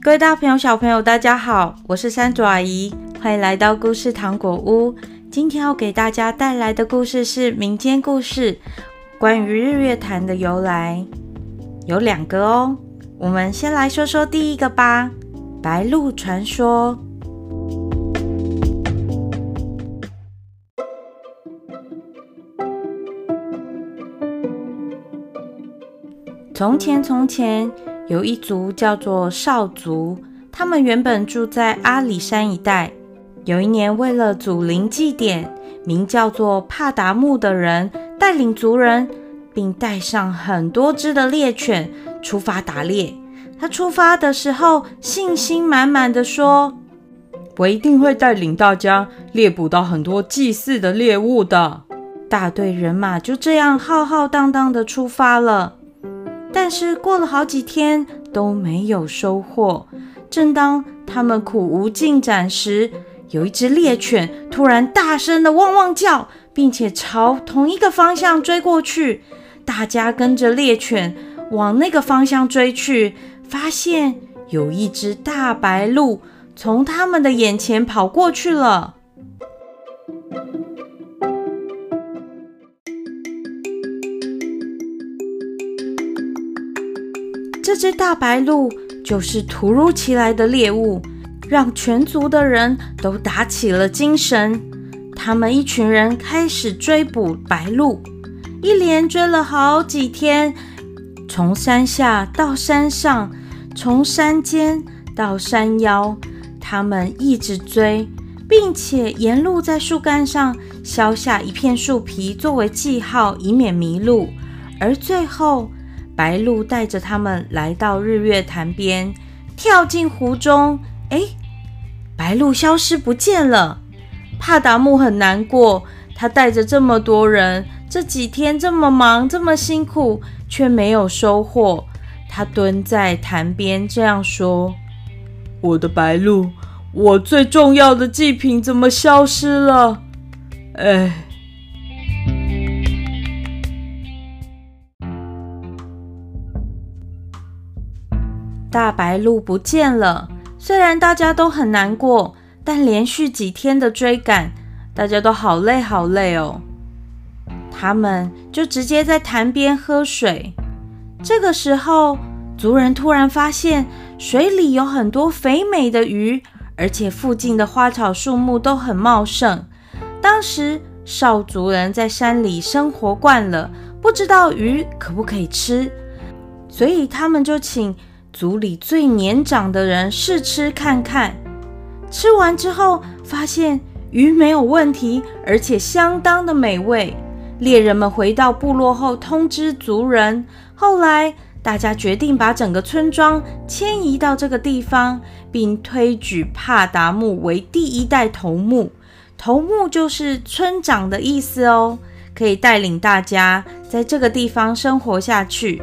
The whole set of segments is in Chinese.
各位大朋友、小朋友，大家好，我是三爪阿姨，欢迎来到故事糖果屋。今天要给大家带来的故事是民间故事，关于日月潭的由来，有两个哦。我们先来说说第一个吧，白鹭传说。从前，从前有一族叫做少族，他们原本住在阿里山一带。有一年，为了祖灵祭典，名叫做帕达木的人带领族人，并带上很多只的猎犬出发打猎。他出发的时候，信心满满的说：“我一定会带领大家猎捕到很多祭祀的猎物的。”大队人马就这样浩浩荡荡的出发了。但是过了好几天都没有收获。正当他们苦无进展时，有一只猎犬突然大声的汪汪叫，并且朝同一个方向追过去。大家跟着猎犬往那个方向追去，发现有一只大白鹿从他们的眼前跑过去了。这只大白鹭就是突如其来的猎物，让全族的人都打起了精神。他们一群人开始追捕白鹭，一连追了好几天，从山下到山上，从山间到山腰，他们一直追，并且沿路在树干上削下一片树皮作为记号，以免迷路。而最后，白鹭带着他们来到日月潭边，跳进湖中。哎，白鹭消失不见了。帕达木很难过，他带着这么多人，这几天这么忙，这么辛苦，却没有收获。他蹲在潭边这样说：“我的白鹭，我最重要的祭品怎么消失了？”哎。大白鹭不见了，虽然大家都很难过，但连续几天的追赶，大家都好累好累哦。他们就直接在潭边喝水。这个时候，族人突然发现水里有很多肥美的鱼，而且附近的花草树木都很茂盛。当时少族人在山里生活惯了，不知道鱼可不可以吃，所以他们就请。族里最年长的人试吃看看，吃完之后发现鱼没有问题，而且相当的美味。猎人们回到部落后通知族人，后来大家决定把整个村庄迁移到这个地方，并推举帕达木为第一代头目。头目就是村长的意思哦，可以带领大家在这个地方生活下去。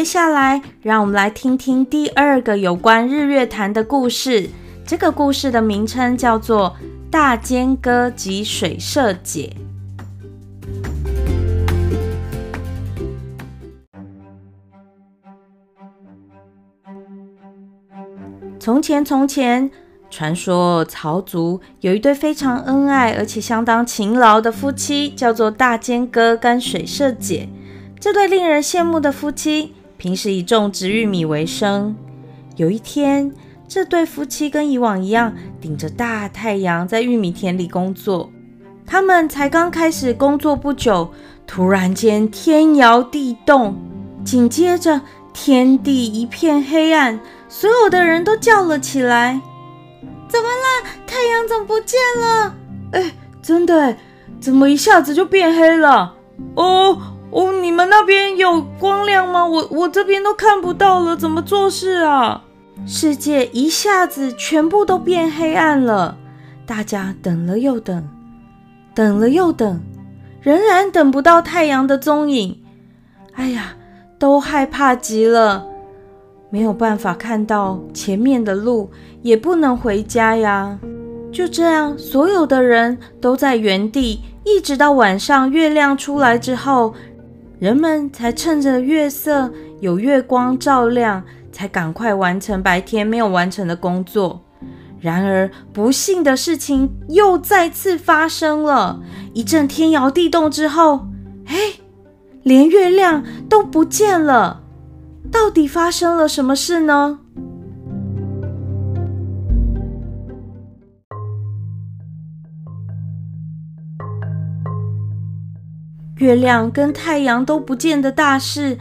接下来，让我们来听听第二个有关日月潭的故事。这个故事的名称叫做《大尖哥及水社姐》。从前，从前，传说曹族有一对非常恩爱而且相当勤劳的夫妻，叫做大尖哥跟水社姐。这对令人羡慕的夫妻。平时以种植玉米为生。有一天，这对夫妻跟以往一样，顶着大太阳在玉米田里工作。他们才刚开始工作不久，突然间天摇地动，紧接着天地一片黑暗，所有的人都叫了起来：“怎么了？太阳怎么不见了？”哎，真的，怎么一下子就变黑了？哦。哦，你们那边有光亮吗？我我这边都看不到了，怎么做事啊？世界一下子全部都变黑暗了，大家等了又等，等了又等，仍然等不到太阳的踪影。哎呀，都害怕极了，没有办法看到前面的路，也不能回家呀。就这样，所有的人都在原地，一直到晚上月亮出来之后，人们才趁着月色有月光照亮，才赶快完成白天没有完成的工作。然而，不幸的事情又再次发生了。一阵天摇地动之后，哎，连月亮都不见了。到底发生了什么事呢？月亮跟太阳都不见的大事，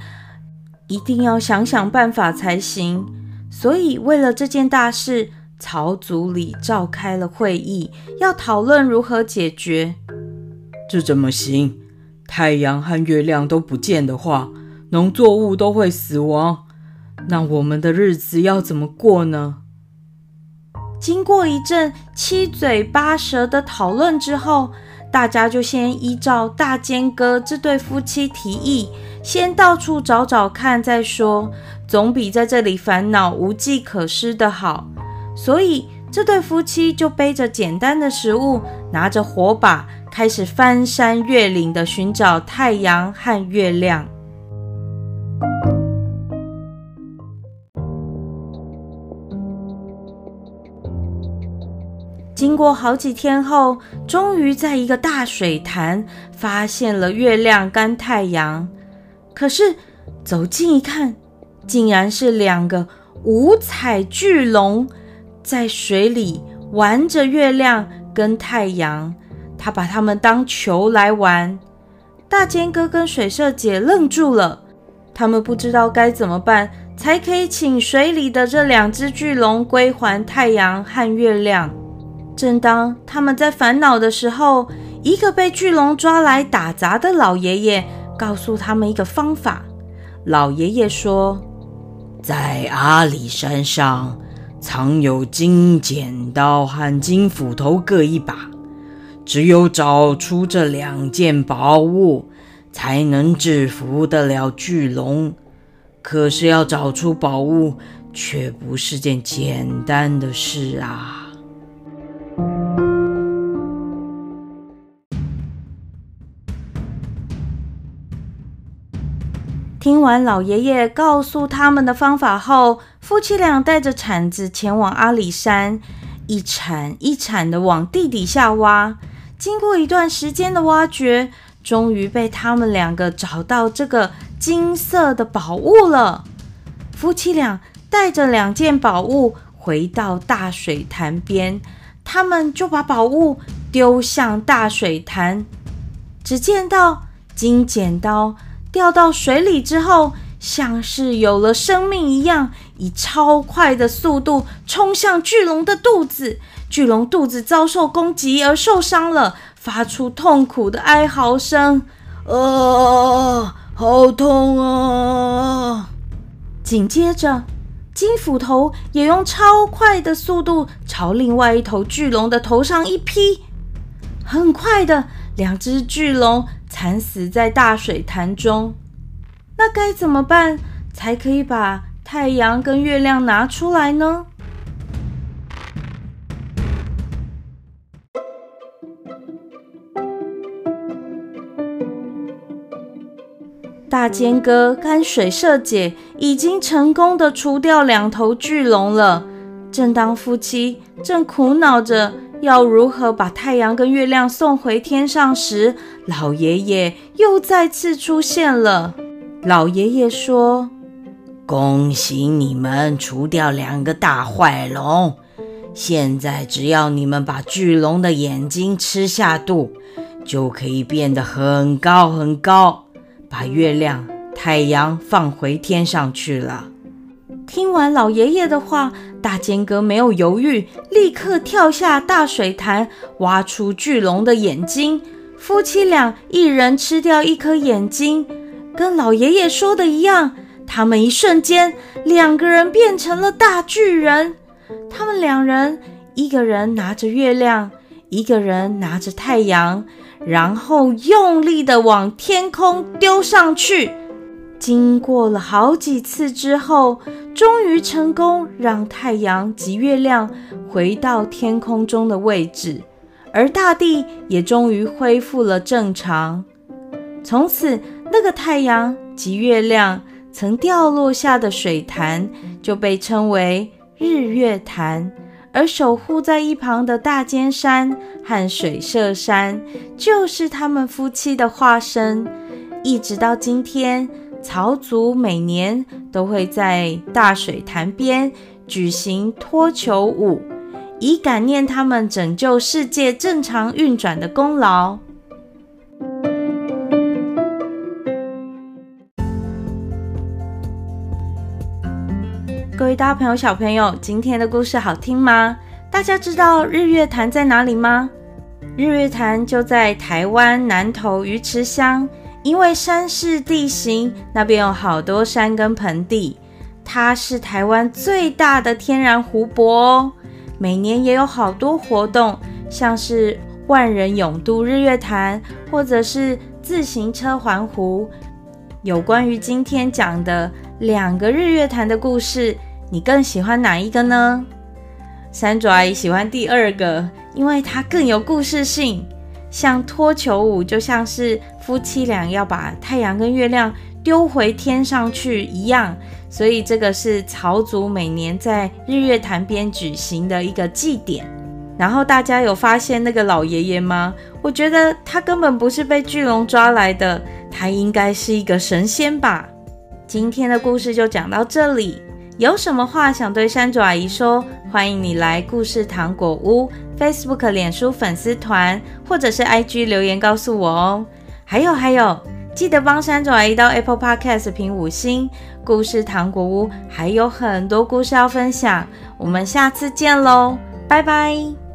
一定要想想办法才行。所以，为了这件大事，曹组里召开了会议，要讨论如何解决。这怎么行？太阳和月亮都不见的话，农作物都会死亡。那我们的日子要怎么过呢？经过一阵七嘴八舌的讨论之后，大家就先依照大尖哥这对夫妻提议，先到处找找看再说，总比在这里烦恼无计可施的好。所以这对夫妻就背着简单的食物，拿着火把，开始翻山越岭的寻找太阳和月亮。经过好几天后，终于在一个大水潭发现了月亮跟太阳。可是走近一看，竟然是两个五彩巨龙在水里玩着月亮跟太阳。他把它们当球来玩。大尖哥跟水社姐愣住了，他们不知道该怎么办，才可以请水里的这两只巨龙归还太阳和月亮。正当他们在烦恼的时候，一个被巨龙抓来打杂的老爷爷告诉他们一个方法。老爷爷说：“在阿里山上藏有金剪刀和金斧头各一把，只有找出这两件宝物，才能制服得了巨龙。可是要找出宝物，却不是件简单的事啊。”听完老爷爷告诉他们的方法后，夫妻俩带着铲子前往阿里山，一铲一铲的往地底下挖。经过一段时间的挖掘，终于被他们两个找到这个金色的宝物了。夫妻俩带着两件宝物回到大水潭边，他们就把宝物丢向大水潭。只见到金剪刀。掉到水里之后，像是有了生命一样，以超快的速度冲向巨龙的肚子。巨龙肚子遭受攻击而受伤了，发出痛苦的哀嚎声：“啊，好痛啊！”紧接着，金斧头也用超快的速度朝另外一头巨龙的头上一劈。很快的，两只巨龙。惨死在大水潭中，那该怎么办才可以把太阳跟月亮拿出来呢？大尖哥跟水社姐已经成功的除掉两头巨龙了。正当夫妻正苦恼着，要如何把太阳跟月亮送回天上时，老爷爷又再次出现了。老爷爷说：“恭喜你们除掉两个大坏龙，现在只要你们把巨龙的眼睛吃下肚，就可以变得很高很高，把月亮、太阳放回天上去了。”听完老爷爷的话，大尖哥没有犹豫，立刻跳下大水潭，挖出巨龙的眼睛。夫妻俩一人吃掉一颗眼睛，跟老爷爷说的一样，他们一瞬间两个人变成了大巨人。他们两人，一个人拿着月亮，一个人拿着太阳，然后用力的往天空丢上去。经过了好几次之后，终于成功让太阳及月亮回到天空中的位置，而大地也终于恢复了正常。从此，那个太阳及月亮曾掉落下的水潭就被称为日月潭，而守护在一旁的大尖山和水社山就是他们夫妻的化身。一直到今天，曹族每年都会在大水潭边举行脱球舞，以感念他们拯救世界正常运转的功劳。各位大朋友、小朋友，今天的故事好听吗？大家知道日月潭在哪里吗？日月潭就在台湾南投鱼池乡。因为山势地形，那边有好多山跟盆地，它是台湾最大的天然湖泊哦。每年也有好多活动，像是万人泳渡日月潭，或者是自行车环湖。有关于今天讲的两个日月潭的故事，你更喜欢哪一个呢？山竹阿姨喜欢第二个，因为它更有故事性。像脱球舞，就像是夫妻俩要把太阳跟月亮丢回天上去一样，所以这个是朝族每年在日月潭边举行的一个祭典。然后大家有发现那个老爷爷吗？我觉得他根本不是被巨龙抓来的，他应该是一个神仙吧。今天的故事就讲到这里。有什么话想对山竹阿姨说？欢迎你来故事糖果屋 Facebook、脸书粉丝团，或者是 IG 留言告诉我哦。还有还有，记得帮山竹阿姨到 Apple Podcast 评五星。故事糖果屋还有很多故事要分享，我们下次见喽，拜拜。